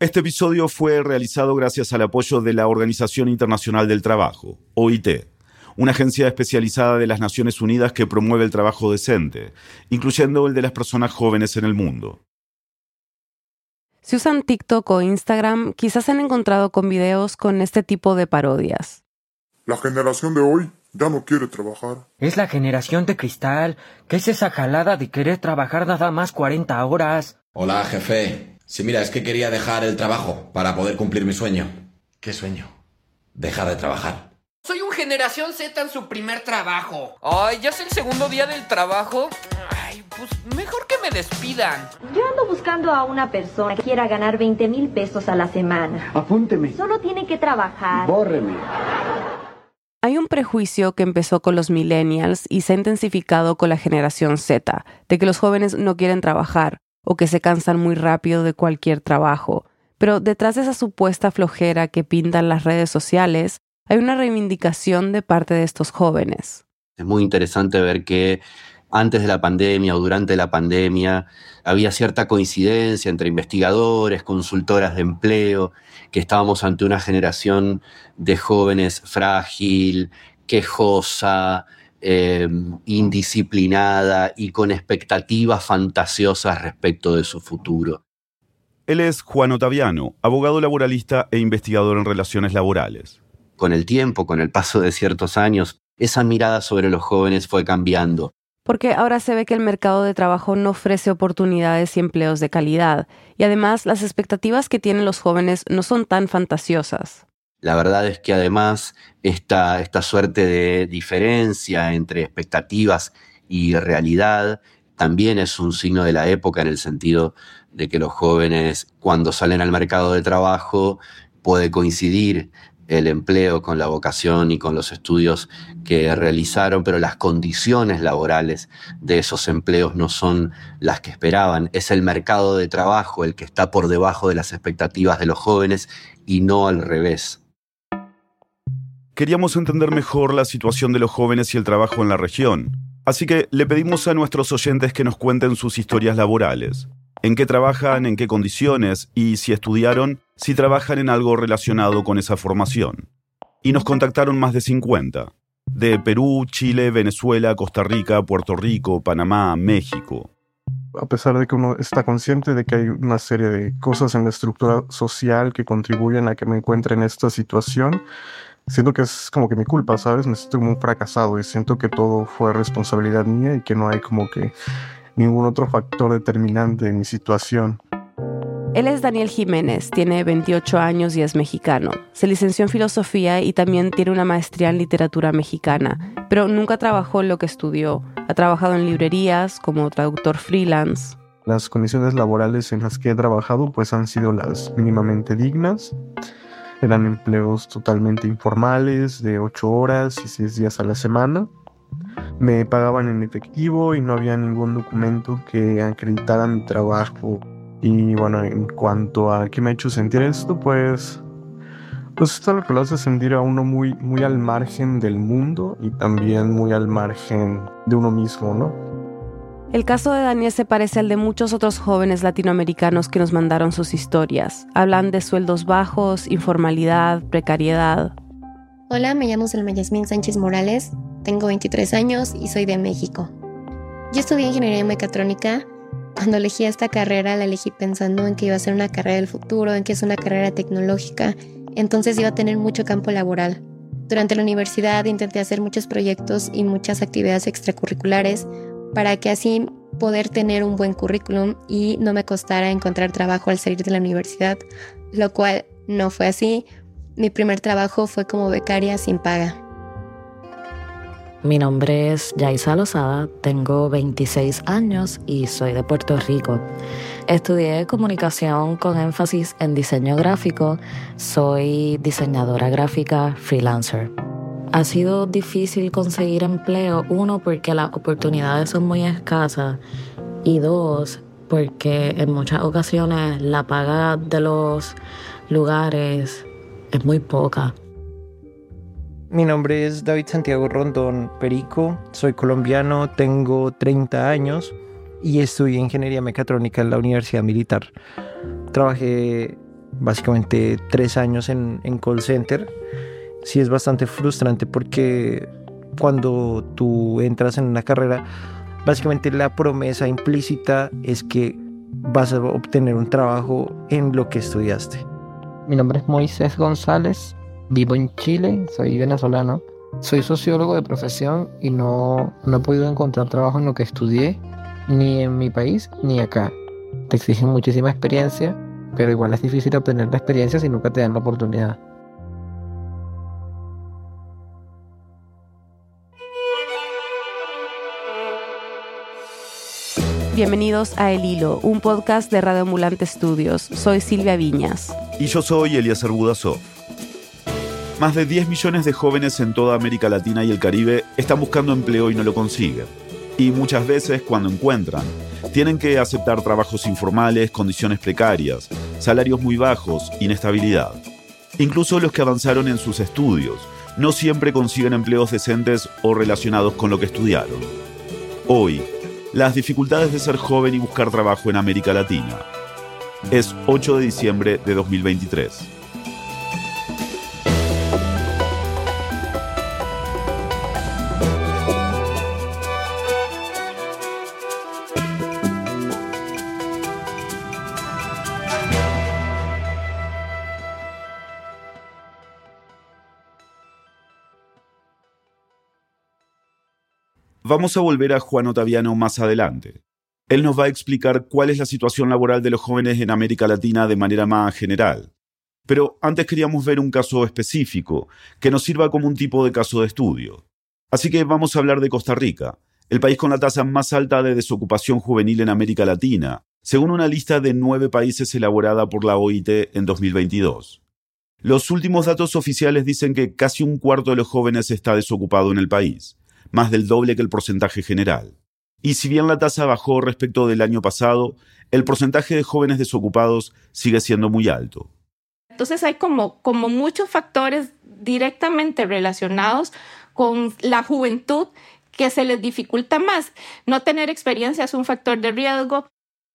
Este episodio fue realizado gracias al apoyo de la Organización Internacional del Trabajo, OIT, una agencia especializada de las Naciones Unidas que promueve el trabajo decente, incluyendo el de las personas jóvenes en el mundo. Si usan TikTok o Instagram, quizás se han encontrado con videos con este tipo de parodias. La generación de hoy ya no quiere trabajar. Es la generación de cristal. ¿Qué es esa jalada de querer trabajar nada más 40 horas? Hola, jefe. Sí, mira, es que quería dejar el trabajo para poder cumplir mi sueño. ¿Qué sueño? Dejar de trabajar. Soy un generación Z en su primer trabajo. Ay, ya es el segundo día del trabajo. Ay, pues mejor que me despidan. Yo ando buscando a una persona que quiera ganar 20 mil pesos a la semana. Apúnteme. Solo tiene que trabajar. Bórreme. Hay un prejuicio que empezó con los millennials y se ha intensificado con la generación Z, de que los jóvenes no quieren trabajar o que se cansan muy rápido de cualquier trabajo. Pero detrás de esa supuesta flojera que pintan las redes sociales, hay una reivindicación de parte de estos jóvenes. Es muy interesante ver que antes de la pandemia o durante la pandemia había cierta coincidencia entre investigadores, consultoras de empleo, que estábamos ante una generación de jóvenes frágil, quejosa, eh, indisciplinada y con expectativas fantasiosas respecto de su futuro. Él es Juan Otaviano, abogado laboralista e investigador en relaciones laborales. Con el tiempo, con el paso de ciertos años, esa mirada sobre los jóvenes fue cambiando. Porque ahora se ve que el mercado de trabajo no ofrece oportunidades y empleos de calidad, y además las expectativas que tienen los jóvenes no son tan fantasiosas. La verdad es que además esta, esta suerte de diferencia entre expectativas y realidad también es un signo de la época en el sentido de que los jóvenes cuando salen al mercado de trabajo puede coincidir el empleo con la vocación y con los estudios que realizaron, pero las condiciones laborales de esos empleos no son las que esperaban. Es el mercado de trabajo el que está por debajo de las expectativas de los jóvenes y no al revés. Queríamos entender mejor la situación de los jóvenes y el trabajo en la región, así que le pedimos a nuestros oyentes que nos cuenten sus historias laborales en qué trabajan, en qué condiciones y si estudiaron, si trabajan en algo relacionado con esa formación. Y nos contactaron más de 50, de Perú, Chile, Venezuela, Costa Rica, Puerto Rico, Panamá, México. A pesar de que uno está consciente de que hay una serie de cosas en la estructura social que contribuyen a que me encuentre en esta situación, siento que es como que mi culpa, ¿sabes? Me siento como un fracasado y siento que todo fue responsabilidad mía y que no hay como que ningún otro factor determinante en mi situación. Él es Daniel Jiménez, tiene 28 años y es mexicano. Se licenció en filosofía y también tiene una maestría en literatura mexicana, pero nunca trabajó en lo que estudió. Ha trabajado en librerías como traductor freelance. Las condiciones laborales en las que he trabajado pues han sido las mínimamente dignas. Eran empleos totalmente informales de 8 horas y 6 días a la semana. Me pagaban en efectivo y no había ningún documento que acreditara mi trabajo. Y bueno, en cuanto a qué me ha hecho sentir esto, pues pues esto lo que lo hace sentir a uno muy, muy al margen del mundo y también muy al margen de uno mismo, ¿no? El caso de Daniel se parece al de muchos otros jóvenes latinoamericanos que nos mandaron sus historias. Hablan de sueldos bajos, informalidad, precariedad. Hola, me llamo Selma Yasmín Sánchez Morales, tengo 23 años y soy de México. Yo estudié ingeniería mecatrónica. Cuando elegí esta carrera la elegí pensando en que iba a ser una carrera del futuro, en que es una carrera tecnológica, entonces iba a tener mucho campo laboral. Durante la universidad intenté hacer muchos proyectos y muchas actividades extracurriculares para que así poder tener un buen currículum y no me costara encontrar trabajo al salir de la universidad, lo cual no fue así. Mi primer trabajo fue como becaria sin paga. Mi nombre es Yaisa Lozada, tengo 26 años y soy de Puerto Rico. Estudié comunicación con énfasis en diseño gráfico, soy diseñadora gráfica freelancer. Ha sido difícil conseguir empleo, uno porque las oportunidades son muy escasas y dos porque en muchas ocasiones la paga de los lugares es muy poca. Mi nombre es David Santiago Rondón Perico, soy colombiano, tengo 30 años y estudié ingeniería mecatrónica en la Universidad Militar. Trabajé básicamente tres años en, en call center, sí es bastante frustrante porque cuando tú entras en una carrera, básicamente la promesa implícita es que vas a obtener un trabajo en lo que estudiaste. Mi nombre es Moisés González, vivo en Chile, soy venezolano. Soy sociólogo de profesión y no, no he podido encontrar trabajo en lo que estudié, ni en mi país ni acá. Te exigen muchísima experiencia, pero igual es difícil obtener la experiencia si nunca te dan la oportunidad. Bienvenidos a El Hilo, un podcast de Radio Ambulante Estudios. Soy Silvia Viñas. Y yo soy Eliezer Budasov. Más de 10 millones de jóvenes en toda América Latina y el Caribe están buscando empleo y no lo consiguen. Y muchas veces, cuando encuentran, tienen que aceptar trabajos informales, condiciones precarias, salarios muy bajos, inestabilidad. Incluso los que avanzaron en sus estudios no siempre consiguen empleos decentes o relacionados con lo que estudiaron. Hoy, las dificultades de ser joven y buscar trabajo en América Latina. Es 8 de diciembre de 2023. Vamos a volver a Juan Otaviano más adelante. Él nos va a explicar cuál es la situación laboral de los jóvenes en América Latina de manera más general. Pero antes queríamos ver un caso específico, que nos sirva como un tipo de caso de estudio. Así que vamos a hablar de Costa Rica, el país con la tasa más alta de desocupación juvenil en América Latina, según una lista de nueve países elaborada por la OIT en 2022. Los últimos datos oficiales dicen que casi un cuarto de los jóvenes está desocupado en el país más del doble que el porcentaje general. Y si bien la tasa bajó respecto del año pasado, el porcentaje de jóvenes desocupados sigue siendo muy alto. Entonces hay como, como muchos factores directamente relacionados con la juventud que se les dificulta más. No tener experiencia es un factor de riesgo.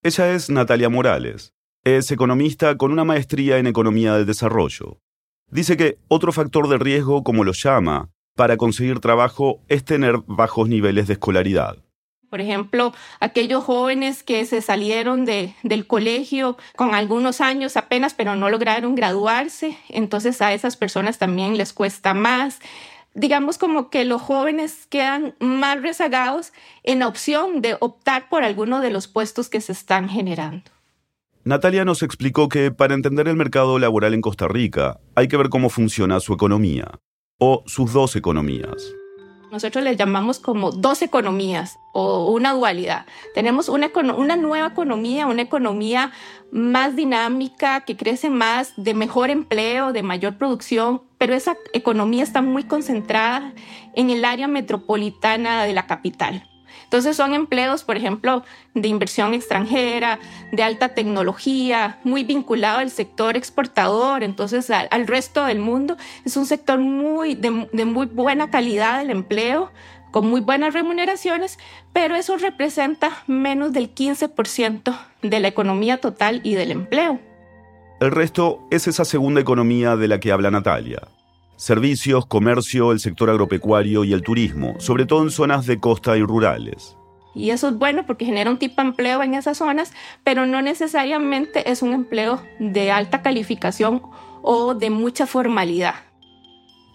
Ella es Natalia Morales. Es economista con una maestría en economía del desarrollo. Dice que otro factor de riesgo, como lo llama, para conseguir trabajo es tener bajos niveles de escolaridad. Por ejemplo, aquellos jóvenes que se salieron de, del colegio con algunos años apenas, pero no lograron graduarse, entonces a esas personas también les cuesta más. Digamos como que los jóvenes quedan más rezagados en la opción de optar por alguno de los puestos que se están generando. Natalia nos explicó que para entender el mercado laboral en Costa Rica hay que ver cómo funciona su economía o sus dos economías. Nosotros les llamamos como dos economías o una dualidad. Tenemos una, una nueva economía, una economía más dinámica, que crece más, de mejor empleo, de mayor producción, pero esa economía está muy concentrada en el área metropolitana de la capital. Entonces son empleos, por ejemplo, de inversión extranjera, de alta tecnología, muy vinculado al sector exportador, entonces al, resto del mundo. Es un sector muy, de, muy buena calidad del empleo, con muy buenas remuneraciones, pero eso representa menos del 15% de la economía total y del empleo. El resto es esa segunda economía de la que habla Natalia, servicios, comercio, el sector agropecuario y el turismo, sobre todo en zonas de costa y rurales. Y eso es bueno porque genera un tipo de empleo en esas zonas, pero no necesariamente es un empleo de alta calificación o de mucha formalidad.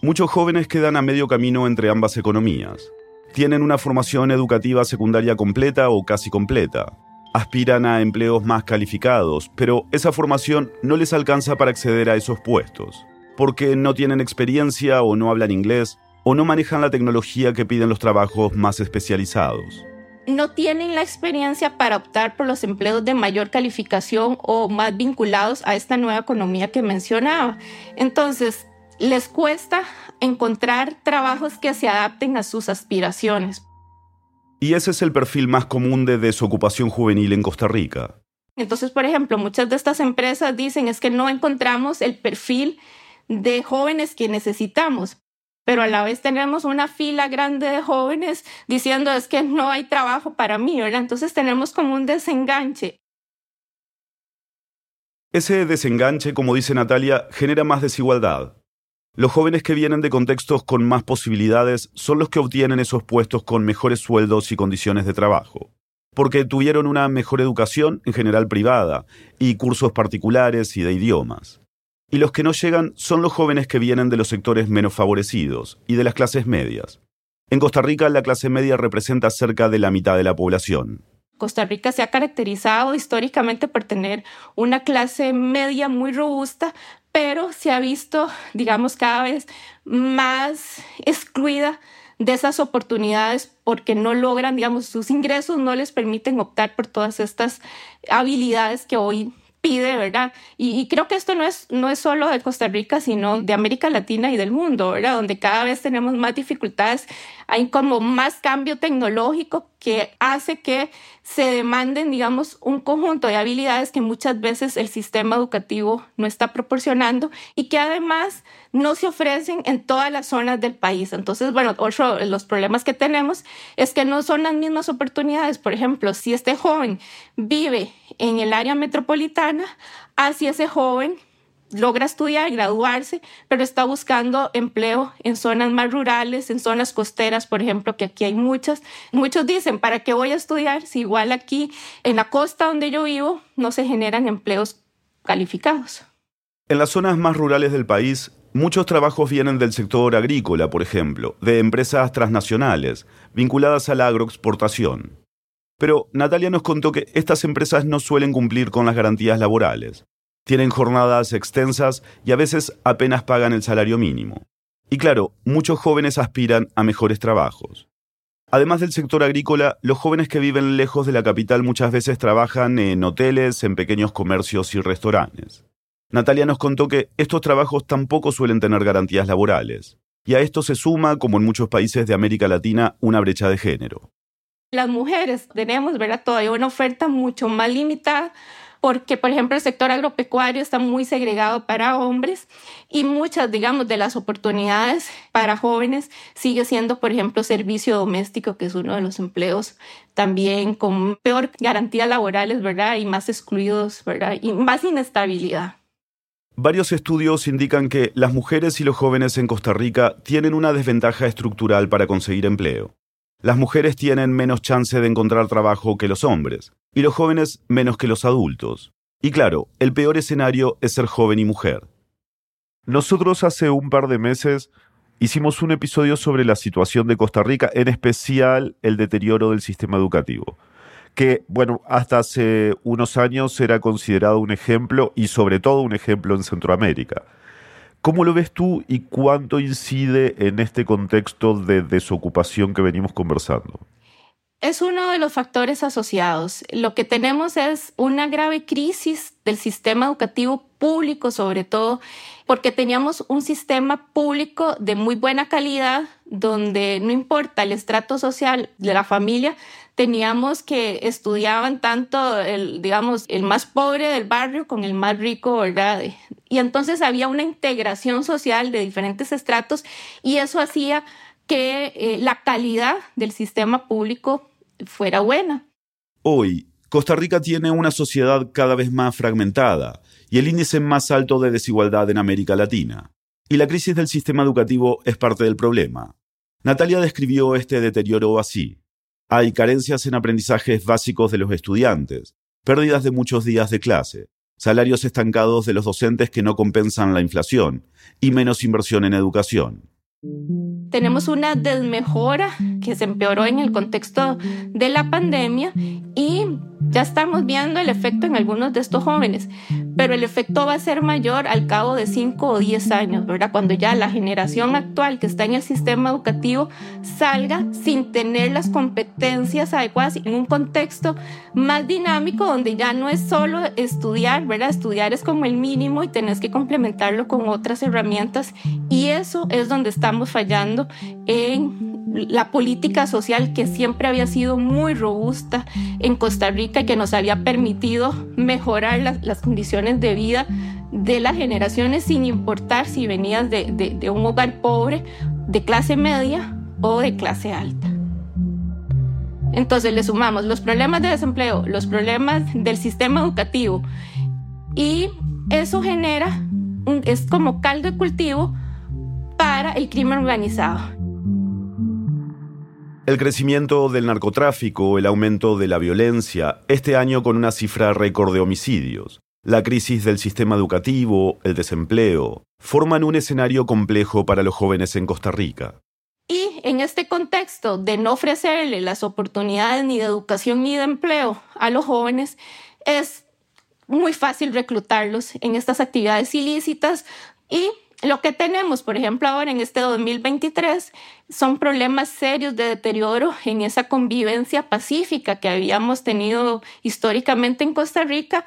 Muchos jóvenes quedan a medio camino entre ambas economías. Tienen una formación educativa secundaria completa o casi completa. Aspiran a empleos más calificados, pero esa formación no les alcanza para acceder a esos puestos porque no tienen experiencia o no hablan inglés o no manejan la tecnología que piden los trabajos más especializados. No tienen la experiencia para optar por los empleos de mayor calificación o más vinculados a esta nueva economía que mencionaba. Entonces, les cuesta encontrar trabajos que se adapten a sus aspiraciones. Y ese es el perfil más común de desocupación juvenil en Costa Rica. Entonces, por ejemplo, muchas de estas empresas dicen es que no encontramos el perfil de jóvenes que necesitamos. Pero a la vez tenemos una fila grande de jóvenes diciendo es que no hay trabajo para mí. Entonces tenemos como un desenganche. Ese desenganche, como dice Natalia, genera más desigualdad. Los jóvenes que vienen de contextos con más posibilidades son los que obtienen esos puestos con mejores sueldos y condiciones de trabajo, porque tuvieron una mejor educación, en general privada, y cursos particulares y de idiomas. Y los que no llegan son los jóvenes que vienen de los sectores menos favorecidos y de las clases medias. En Costa Rica la clase media representa cerca de la mitad de la población. Costa Rica se ha caracterizado históricamente por tener una clase media muy robusta, pero se ha visto, digamos, cada vez más excluida de esas oportunidades porque no logran, digamos, sus ingresos no les permiten optar por todas estas habilidades que hoy pide, ¿verdad? Y, creo que esto no es, no es solo de Costa Rica, sino de América Latina y del mundo, ¿verdad? Donde cada vez tenemos más dificultades, hay como más cambio tecnológico que hace que se demanden, digamos, un conjunto de habilidades que muchas veces el sistema educativo no está proporcionando y que además no se ofrecen en todas las zonas del país. Entonces, bueno, otro de los problemas que tenemos es que no son las mismas oportunidades. Por ejemplo, si este joven vive en el área metropolitana, así ese joven logra estudiar, graduarse, pero está buscando empleo en zonas más rurales, en zonas costeras, por ejemplo, que aquí hay muchas. Muchos dicen, ¿para qué voy a estudiar si igual aquí en la costa donde yo vivo no se generan empleos calificados? En las zonas más rurales del país, muchos trabajos vienen del sector agrícola, por ejemplo, de empresas transnacionales, vinculadas a la agroexportación. Pero Natalia nos contó que estas empresas no suelen cumplir con las garantías laborales. Tienen jornadas extensas y a veces apenas pagan el salario mínimo. Y claro, muchos jóvenes aspiran a mejores trabajos. Además del sector agrícola, los jóvenes que viven lejos de la capital muchas veces trabajan en hoteles, en pequeños comercios y restaurantes. Natalia nos contó que estos trabajos tampoco suelen tener garantías laborales, y a esto se suma, como en muchos países de América Latina, una brecha de género. Las mujeres tenemos ¿verdad? todavía una oferta mucho más limitada porque, por ejemplo, el sector agropecuario está muy segregado para hombres y muchas, digamos, de las oportunidades para jóvenes sigue siendo, por ejemplo, servicio doméstico, que es uno de los empleos también con peor garantías laborales, ¿verdad? Y más excluidos, ¿verdad? Y más inestabilidad. Varios estudios indican que las mujeres y los jóvenes en Costa Rica tienen una desventaja estructural para conseguir empleo. Las mujeres tienen menos chance de encontrar trabajo que los hombres, y los jóvenes menos que los adultos. Y claro, el peor escenario es ser joven y mujer. Nosotros hace un par de meses hicimos un episodio sobre la situación de Costa Rica, en especial el deterioro del sistema educativo, que, bueno, hasta hace unos años era considerado un ejemplo y sobre todo un ejemplo en Centroamérica. ¿Cómo lo ves tú y cuánto incide en este contexto de desocupación que venimos conversando? Es uno de los factores asociados. Lo que tenemos es una grave crisis del sistema educativo público, sobre todo, porque teníamos un sistema público de muy buena calidad, donde no importa el estrato social de la familia, teníamos que estudiaban tanto el, digamos, el más pobre del barrio con el más rico, ¿verdad? Y entonces había una integración social de diferentes estratos y eso hacía que eh, la calidad del sistema público fuera buena. Hoy, Costa Rica tiene una sociedad cada vez más fragmentada y el índice más alto de desigualdad en América Latina. Y la crisis del sistema educativo es parte del problema. Natalia describió este deterioro así. Hay carencias en aprendizajes básicos de los estudiantes, pérdidas de muchos días de clase, salarios estancados de los docentes que no compensan la inflación y menos inversión en educación. Tenemos una desmejora que se empeoró en el contexto de la pandemia y ya estamos viendo el efecto en algunos de estos jóvenes, pero el efecto va a ser mayor al cabo de 5 o 10 años, ¿verdad? Cuando ya la generación actual que está en el sistema educativo salga sin tener las competencias adecuadas en un contexto más dinámico donde ya no es solo estudiar, ¿verdad? Estudiar es como el mínimo y tenés que complementarlo con otras herramientas y eso es donde estamos fallando en la política social que siempre había sido muy robusta en Costa Rica que nos había permitido mejorar las, condiciones de vida de las generaciones sin importar si venías de un hogar pobre, de clase media o de clase alta. Entonces le sumamos los problemas de desempleo, los problemas del sistema educativo y eso genera, es como caldo de cultivo para el crimen organizado. El crecimiento del narcotráfico, el aumento de la violencia, este año con una cifra récord de homicidios, la crisis del sistema educativo, el desempleo, forman un escenario complejo para los jóvenes en Costa Rica. Y en este contexto de no ofrecerle las oportunidades ni de educación ni de empleo a los jóvenes, es muy fácil reclutarlos en estas actividades ilícitas y lo que tenemos, por ejemplo, ahora en este 2023 son problemas serios de deterioro en esa convivencia pacífica que habíamos tenido históricamente en Costa Rica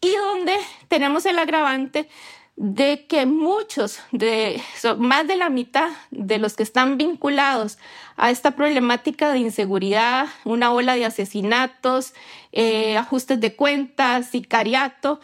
y donde tenemos el agravante de que muchos, de, más de la mitad de los que están vinculados a esta problemática de inseguridad, una ola de asesinatos, eh, ajustes de cuentas, sicariato,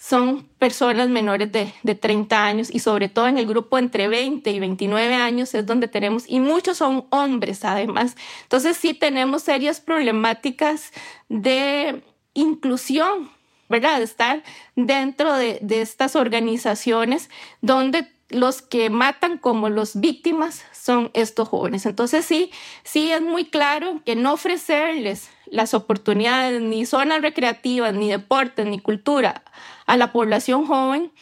son personas menores de, de 30 años y sobre todo en el grupo entre 20 y 29 años es donde tenemos, y muchos son hombres además. Entonces sí tenemos serias problemáticas de inclusión ¿verdad? Estar dentro de, estas organizaciones donde los que matan como los víctimas son estos jóvenes. Entonces sí, sí es muy claro que no ofrecerles las oportunidades, ni zonas recreativas, ni deportes, ni cultura a la población joven,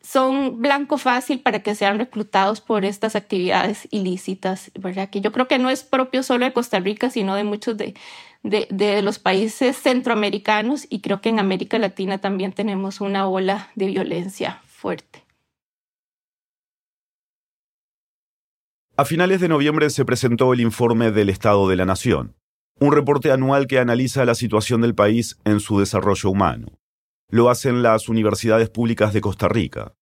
son blanco fácil para que sean reclutados por estas actividades ilícitas. Que yo creo que no es propio solo de Costa Rica, sino de muchos de, de, los países centroamericanos y creo que en América Latina también tenemos una ola de violencia fuerte. A finales de noviembre se presentó el informe del Estado de la Nación, un reporte anual que analiza la situación del país en su desarrollo humano. Lo hacen las universidades públicas de Costa Rica.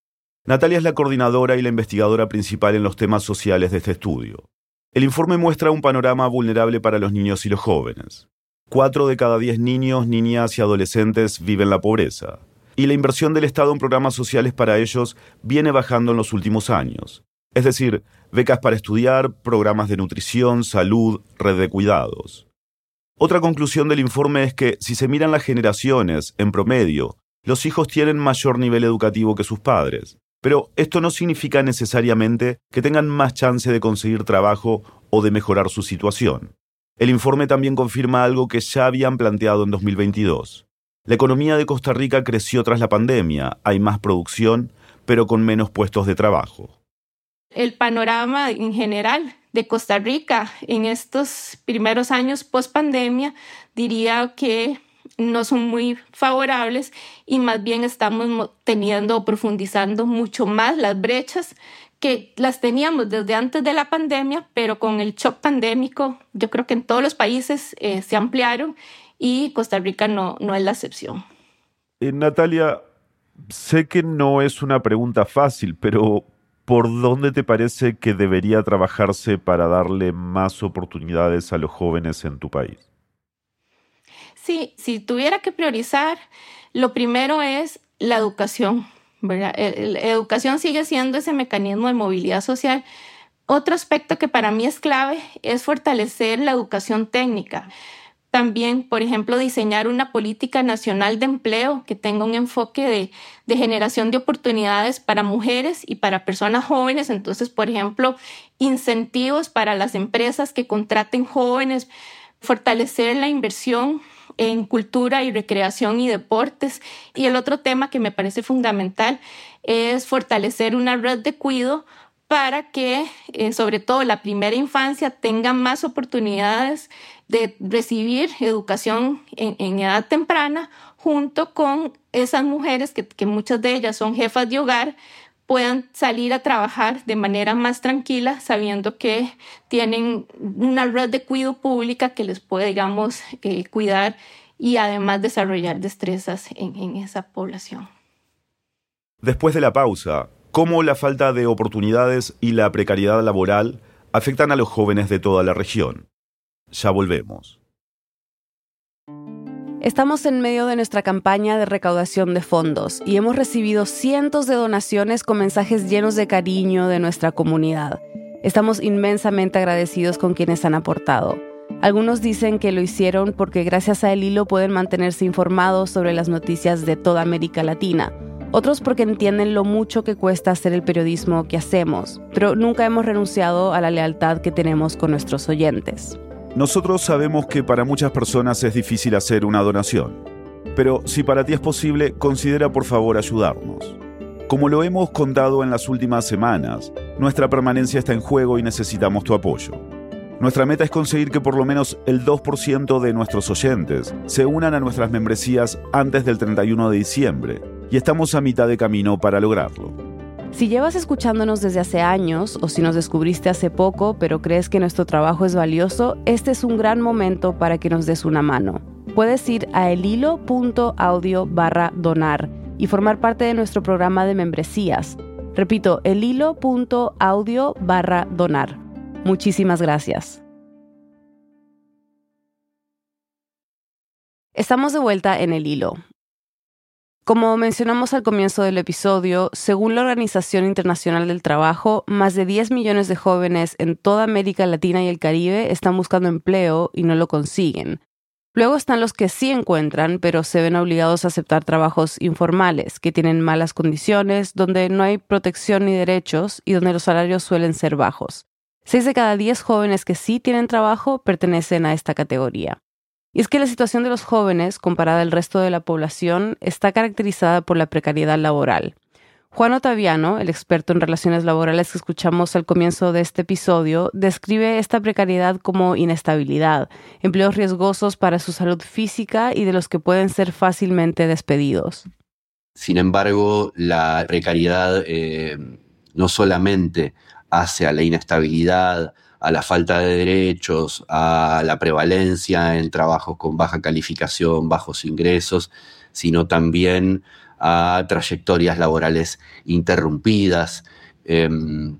Natalia es la coordinadora y la investigadora principal en los temas sociales de este estudio. El informe muestra un panorama vulnerable para los niños y los jóvenes. Cuatro de cada diez niños, niñas y adolescentes viven la pobreza. Y la inversión del Estado en programas sociales para ellos viene bajando en los últimos años. Es decir, becas para estudiar, programas de nutrición, salud, red de cuidados. Otra conclusión del informe es que si se miran las generaciones, en promedio, los hijos tienen mayor nivel educativo que sus padres. Pero esto no significa necesariamente que tengan más chance de conseguir trabajo o de mejorar su situación. El informe también confirma algo que ya habían planteado en 2022. La economía de Costa Rica creció tras la pandemia, hay más producción, pero con menos puestos de trabajo. El panorama en general de Costa Rica en estos primeros años post pandemia diría que no son muy favorables y más bien estamos teniendo o profundizando mucho más las brechas que las teníamos desde antes de la pandemia, pero con el shock pandémico, yo creo que en todos los países eh, se ampliaron y Costa Rica no, no es la excepción. Eh, Natalia, sé que no es una pregunta fácil, pero ¿por dónde te parece que debería trabajarse para darle más oportunidades a los jóvenes en tu país? Sí, si tuviera que priorizar, lo primero es la educación la educación sigue siendo ese mecanismo de movilidad social. Otro aspecto que para mí es clave es fortalecer la educación técnica. También, por ejemplo, diseñar una política nacional de empleo que tenga un enfoque de, generación de oportunidades para mujeres y para personas jóvenes. Entonces, por ejemplo, incentivos para las empresas que contraten jóvenes, fortalecer la inversión en cultura y recreación y deportes. Y el otro tema que me parece fundamental es fortalecer una red de cuidado para que, eh, sobre todo la primera infancia, tenga más oportunidades de recibir educación en, edad temprana, junto con esas mujeres que, muchas de ellas son jefas de hogar, puedan salir a trabajar de manera más tranquila, sabiendo que tienen una red de cuidado pública que les puede, digamos, eh, cuidar y además desarrollar destrezas en, en esa población. Después de la pausa, ¿cómo la falta de oportunidades y la precariedad laboral afectan a los jóvenes de toda la región? Ya volvemos. Estamos en medio de nuestra campaña de recaudación de fondos y hemos recibido cientos de donaciones con mensajes llenos de cariño de nuestra comunidad. Estamos inmensamente agradecidos con quienes han aportado. Algunos dicen que lo hicieron porque gracias a El Hilo pueden mantenerse informados sobre las noticias de toda América Latina. Otros porque entienden lo mucho que cuesta hacer el periodismo que hacemos, pero nunca hemos renunciado a la lealtad que tenemos con nuestros oyentes. Nosotros sabemos que para muchas personas es difícil hacer una donación, pero si para ti es posible, considera por favor ayudarnos. Como lo hemos contado en las últimas semanas, nuestra permanencia está en juego y necesitamos tu apoyo. Nuestra meta es conseguir que por lo menos el 2% de nuestros oyentes se unan a nuestras membresías antes del 31 de diciembre, y estamos a mitad de camino para lograrlo. Si llevas escuchándonos desde hace años o si nos descubriste hace poco pero crees que nuestro trabajo es valioso, este es un gran momento para que nos des una mano. Puedes ir a elhilo.audio barra donar y formar parte de nuestro programa de membresías. Repito, elhilo.audio barra donar. Muchísimas gracias. Estamos de vuelta en el hilo. Como mencionamos al comienzo del episodio, según la Organización Internacional del Trabajo, más de 10 millones de jóvenes en toda América Latina y el Caribe están buscando empleo y no lo consiguen. Luego están los que sí encuentran, pero se ven obligados a aceptar trabajos informales, que tienen malas condiciones, donde no hay protección ni derechos y donde los salarios suelen ser bajos. Seis de cada diez jóvenes que sí tienen trabajo pertenecen a esta categoría. Y es que la situación de los jóvenes, comparada al resto de la población, está caracterizada por la precariedad laboral. Juan Otaviano, el experto en relaciones laborales que escuchamos al comienzo de este episodio, describe esta precariedad como inestabilidad, empleos riesgosos para su salud física y de los que pueden ser fácilmente despedidos. Sin embargo, la precariedad eh, no solamente hace a la inestabilidad, a la falta de derechos, a la prevalencia en trabajos con baja calificación, bajos ingresos, sino también a trayectorias laborales interrumpidas, em,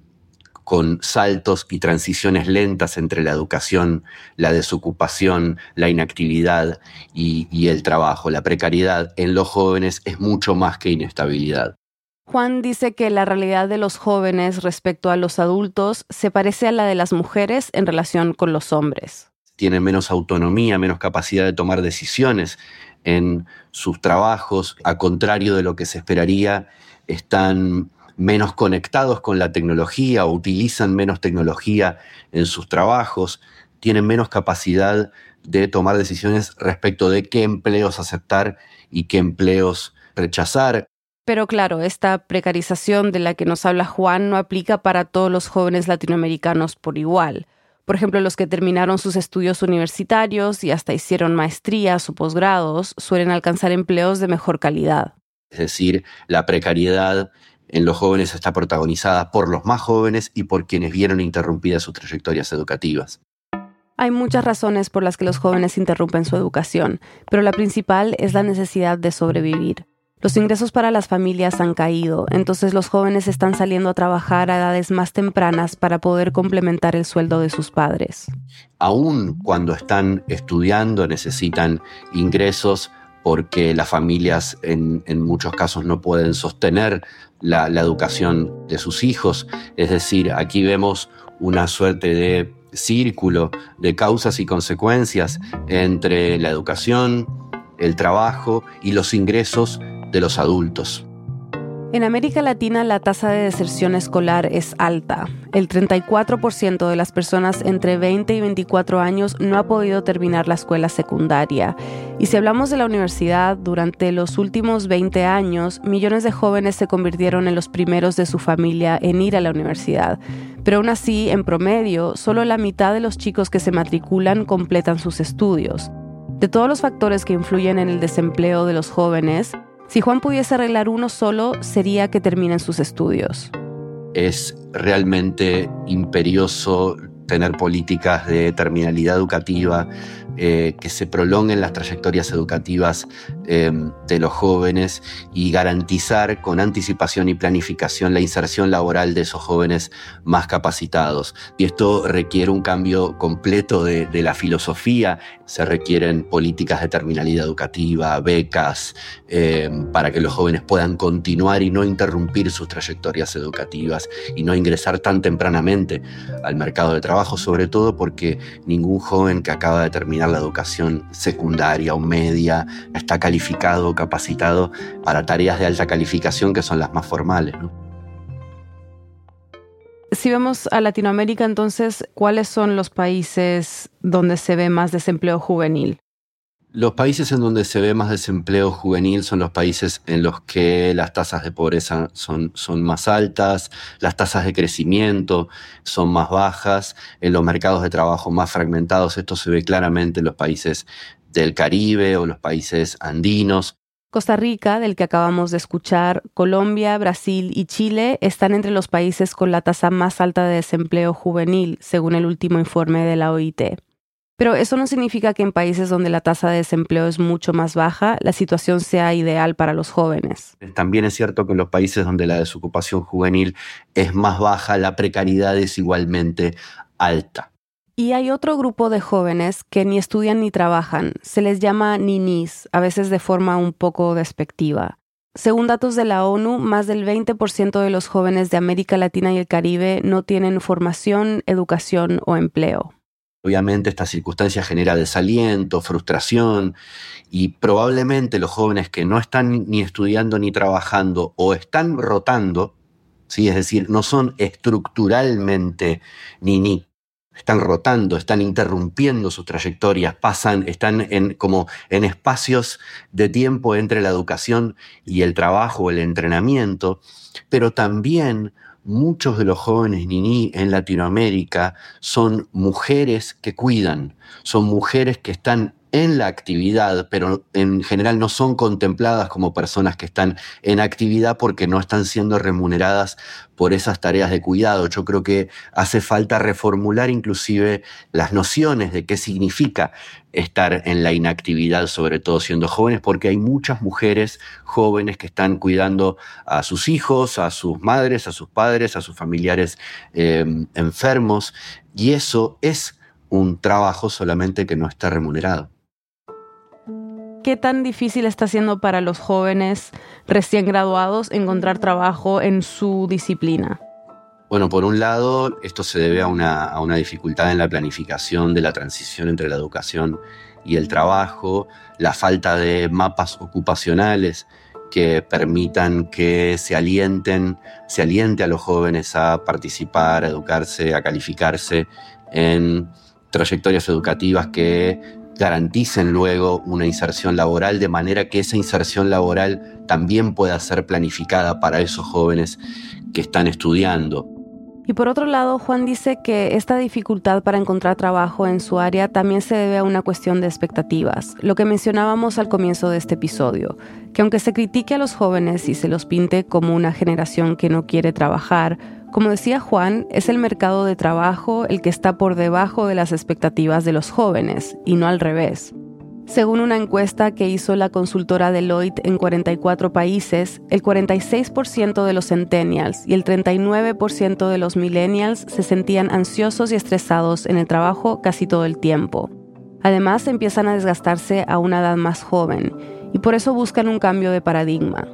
con saltos y transiciones lentas entre la educación, la desocupación, la inactividad y, y el trabajo. La precariedad en los jóvenes es mucho más que inestabilidad. Juan dice que la realidad de los jóvenes respecto a los adultos se parece a la de las mujeres en relación con los hombres. Tienen menos autonomía, menos capacidad de tomar decisiones en sus trabajos, a contrario de lo que se esperaría, están menos conectados con la tecnología o utilizan menos tecnología en sus trabajos, tienen menos capacidad de tomar decisiones respecto de qué empleos aceptar y qué empleos rechazar. Pero claro, esta precarización de la que nos habla Juan no aplica para todos los jóvenes latinoamericanos por igual. Por ejemplo, los que terminaron sus estudios universitarios y hasta hicieron maestrías o posgrados suelen alcanzar empleos de mejor calidad. Es decir, la precariedad en los jóvenes está protagonizada por los más jóvenes y por quienes vieron interrumpidas sus trayectorias educativas. Hay muchas razones por las que los jóvenes interrumpen su educación, pero la principal es la necesidad de sobrevivir. Los ingresos para las familias han caído, entonces los jóvenes están saliendo a trabajar a edades más tempranas para poder complementar el sueldo de sus padres. Aún cuando están estudiando necesitan ingresos porque las familias en, muchos casos no pueden sostener la, la educación de sus hijos. Es decir, aquí vemos una suerte de círculo de causas y consecuencias entre la educación, el trabajo y los ingresos de los adultos. En América Latina la tasa de deserción escolar es alta. El 34% de las personas entre 20 y 24 años no ha podido terminar la escuela secundaria. Y si hablamos de la universidad, durante los últimos 20 años, millones de jóvenes se convirtieron en los primeros de su familia en ir a la universidad. Pero aún así, en promedio, solo la mitad de los chicos que se matriculan completan sus estudios. De todos los factores que influyen en el desempleo de los jóvenes, si Juan pudiese arreglar uno solo, sería que terminen sus estudios. Es realmente imperioso tener políticas de terminalidad educativa, eh, que se prolonguen las trayectorias educativas em, de los jóvenes y garantizar con anticipación y planificación la inserción laboral de esos jóvenes más capacitados. Y esto requiere un cambio completo de, la filosofía. Se requieren políticas de terminalidad educativa, becas, em, para que los jóvenes puedan continuar y no interrumpir sus trayectorias educativas y no ingresar tan tempranamente al mercado de trabajo trabajo, sobre todo porque ningún joven que acaba de terminar la educación secundaria o media está calificado capacitado para tareas de alta calificación que son las más formales. Si vemos a Latinoamérica, entonces, ¿cuáles son los países donde se ve más desempleo juvenil? Los países en donde se ve más desempleo juvenil son los países en los que las tasas de pobreza son, son, más altas, las tasas de crecimiento son más bajas, en los mercados de trabajo más fragmentados. Esto se ve claramente en los países del Caribe o los países andinos. Costa Rica, del que acabamos de escuchar, Colombia, Brasil y Chile están entre los países con la tasa más alta de desempleo juvenil, según el último informe de la OIT. Pero eso no significa que en países donde la tasa de desempleo es mucho más baja, la situación sea ideal para los jóvenes. También es cierto que en los países donde la desocupación juvenil es más baja, la precariedad es igualmente alta. Y hay otro grupo de jóvenes que ni estudian ni trabajan. Se les llama ninis, a veces de forma un poco despectiva. Según datos de la ONU, más del 20% de los jóvenes de América Latina y el Caribe no tienen formación, educación o empleo. Obviamente esta circunstancia genera desaliento, frustración y probablemente los jóvenes que no están ni estudiando ni trabajando o están rotando, ¿sí? es decir, no son estructuralmente ni ni, están rotando, están interrumpiendo sus trayectorias, pasan, están en, como en espacios de tiempo entre la educación y el trabajo, el entrenamiento, pero también muchos de los jóvenes niní en Latinoamérica son mujeres que cuidan, son mujeres que están en la actividad, pero en general no son contempladas como personas que están en actividad porque no están siendo remuneradas por esas tareas de cuidado. Yo creo que hace falta reformular inclusive las nociones de qué significa estar en la inactividad, sobre todo siendo jóvenes, porque hay muchas mujeres jóvenes que están cuidando a sus hijos, a sus madres, a sus padres, a sus familiares eh, enfermos, y eso es un trabajo solamente que no está remunerado. ¿Qué tan difícil está siendo para los jóvenes recién graduados encontrar trabajo en su disciplina? Bueno, por un lado, esto se debe a una, dificultad en la planificación de la transición entre la educación y el trabajo, la falta de mapas ocupacionales que permitan que se alienten, se aliente a los jóvenes a participar, a educarse, a calificarse en trayectorias educativas que garanticen luego una inserción laboral de manera que esa inserción laboral también pueda ser planificada para esos jóvenes que están estudiando. Y por otro lado, Juan dice que esta dificultad para encontrar trabajo en su área también se debe a una cuestión de expectativas, lo que mencionábamos al comienzo de este episodio, que aunque se critique a los jóvenes y se los pinte como una generación que no quiere trabajar, como decía Juan, es el mercado de trabajo el que está por debajo de las expectativas de los jóvenes, y no al revés. Según una encuesta que hizo la consultora Deloitte en 44 países, el 46% de los centennials y el 39% de los millennials se sentían ansiosos y estresados en el trabajo casi todo el tiempo. Además, empiezan a desgastarse a una edad más joven y por eso buscan un cambio de paradigma.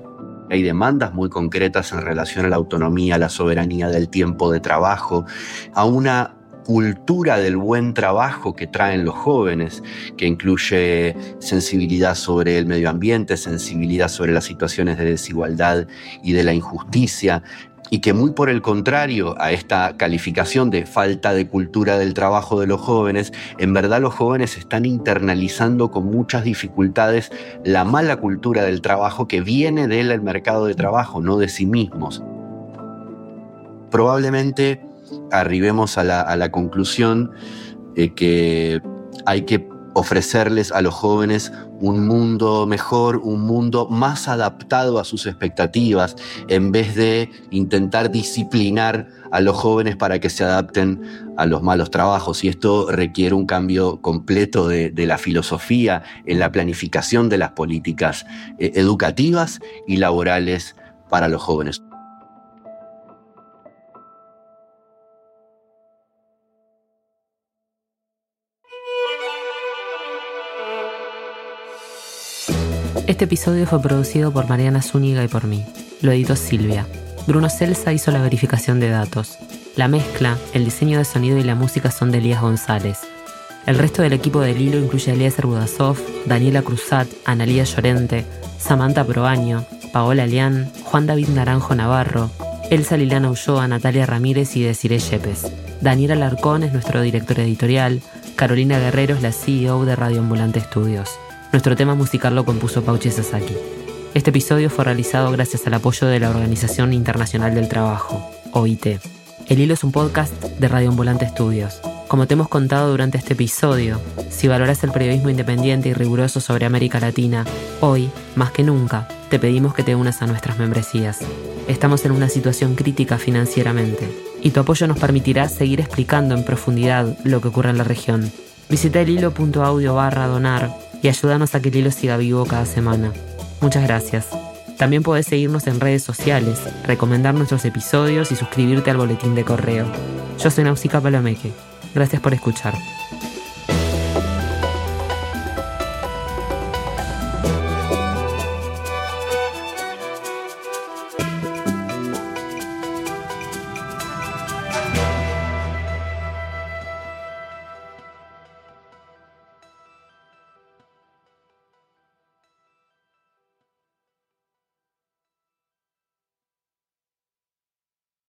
Hay demandas muy concretas en relación a la autonomía, a la soberanía del tiempo de trabajo, a una cultura del buen trabajo que traen los jóvenes, que incluye sensibilidad sobre el medio ambiente, sensibilidad sobre las situaciones de desigualdad y de la injusticia, y que muy por el contrario a esta calificación de falta de cultura del trabajo de los jóvenes, en verdad los jóvenes están internalizando con muchas dificultades la mala cultura del trabajo que viene del mercado de trabajo, no de sí mismos. Probablemente arribemos a la, conclusión de que hay que ofrecerles a los jóvenes un mundo mejor, un mundo más adaptado a sus expectativas, en vez de intentar disciplinar a los jóvenes para que se adapten a los malos trabajos. Y esto requiere un cambio completo de, la filosofía en la planificación de las políticas eh, educativas y laborales para los jóvenes. Este episodio fue producido por Mariana Zúñiga y por mí. Lo editó Silvia. Bruno Celsa hizo la verificación de datos. La mezcla, el diseño de sonido y la música son de Elías González. El resto del equipo del hilo incluye Elías Budasov, Daniela Cruzat, Analía Llorente, Samantha Proaño, Paola Leán, Juan David Naranjo Navarro, Elsa Lilana Ulloa, Natalia Ramírez y Desiree Yepes. Daniela Larcón es nuestro director editorial, Carolina Guerrero es la CEO de Radio Ambulante Estudios. Nuestro tema musical lo compuso Pauchi Sasaki. Este episodio fue realizado gracias al apoyo de la Organización Internacional del Trabajo, OIT. El Hilo es un podcast de Radio Ambulante Estudios. Como te hemos contado durante este episodio, si valoras el periodismo independiente y riguroso sobre América Latina, hoy, más que nunca, te pedimos que te unas a nuestras membresías. Estamos en una situación crítica financieramente y tu apoyo nos permitirá seguir explicando en profundidad lo que ocurre en la región. Visita el hilo.audio barra donar y ayúdanos a que el hilo siga vivo cada semana. Muchas gracias. También puedes seguirnos en redes sociales, recomendar nuestros episodios y suscribirte al boletín de correo. Yo soy Nausica Palomeque. Gracias por escuchar.